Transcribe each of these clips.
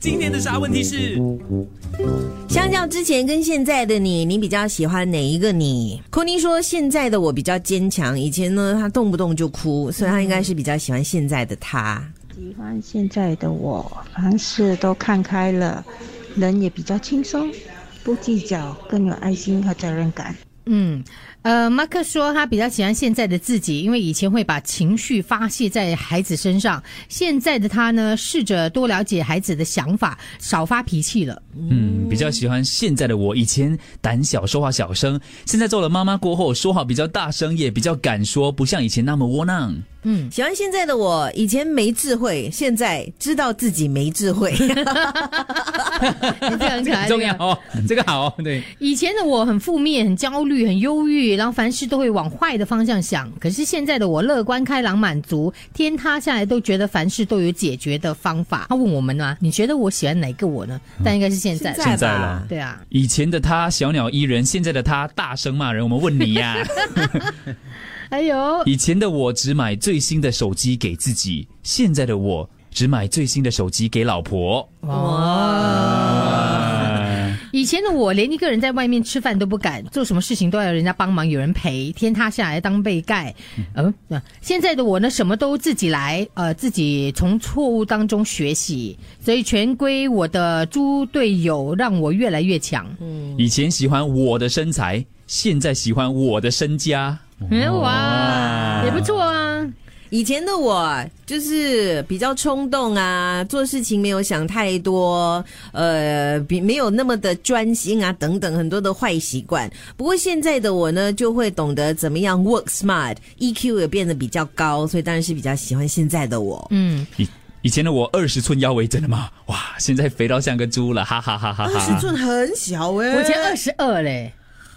今天的啥问题是？相较之前跟现在的你，你比较喜欢哪一个你？库妮说现在的我比较坚强，以前呢他动不动就哭，所以他应该是比较喜欢现在的他。喜欢现在的我，凡事都看开了，人也比较轻松，不计较，更有爱心和责任感。嗯，呃，马克说他比较喜欢现在的自己，因为以前会把情绪发泄在孩子身上，现在的他呢，试着多了解孩子的想法，少发脾气了。嗯，比较喜欢现在的我。以前胆小，说话小声，现在做了妈妈过后，说话比较大声，也比较敢说，不像以前那么窝囊。嗯，喜欢现在的我，以前没智慧，现在知道自己没智慧。你 这个很可爱，重要哦，这个好，对。以前的我很负面、很焦虑、很忧郁，然后凡事都会往坏的方向想。可是现在的我乐观开朗、满足，天塌下来都觉得凡事都有解决的方法。他问我们呢，你觉得我喜欢哪个我呢？但应该是现在，现在了。对啊，以前的他小鸟依人，现在的他大声骂人。我们问你呀。还有以前的我只买最新的手机给自己，现在的我只买最新的手机给老婆。哇！以前的我连一个人在外面吃饭都不敢，做什么事情都要人家帮忙，有人陪，天塌下来当被盖。嗯，那现在的我呢，什么都自己来，呃，自己从错误当中学习，所以全归我的猪队友，让我越来越强。嗯，以前喜欢我的身材，现在喜欢我的身家。嗯哇，也不错啊。以前的我就是比较冲动啊，做事情没有想太多，呃，比没有那么的专心啊，等等很多的坏习惯。不过现在的我呢，就会懂得怎么样 work smart，EQ 也变得比较高，所以当然是比较喜欢现在的我。嗯，以以前的我二十寸腰围真的吗？哇，现在肥到像个猪了，哈哈哈哈！二十寸很小哎，我以前二十二嘞。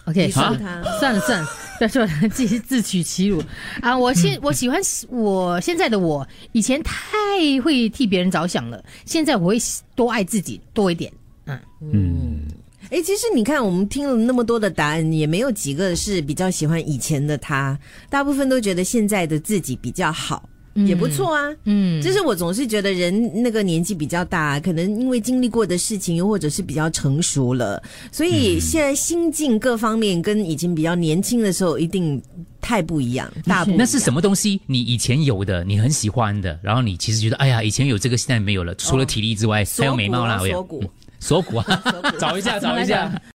OK，算他，算了算了，不要说自己自取其辱啊！我现我喜欢我现在的我，以前太会替别人着想了，现在我会多爱自己多一点。嗯嗯，哎，其实你看，我们听了那么多的答案，也没有几个是比较喜欢以前的他，大部分都觉得现在的自己比较好。也不错啊，嗯，就是我总是觉得人那个年纪比较大，可能因为经历过的事情，又或者是比较成熟了，所以现在心境各方面跟以前比较年轻的时候一定太不一样。大那是什么东西？你以前有的，你很喜欢的，然后你其实觉得，哎呀，以前有这个，现在没有了。除了体力之外，还有美貌啦，锁骨，锁骨啊，找一下，找一下。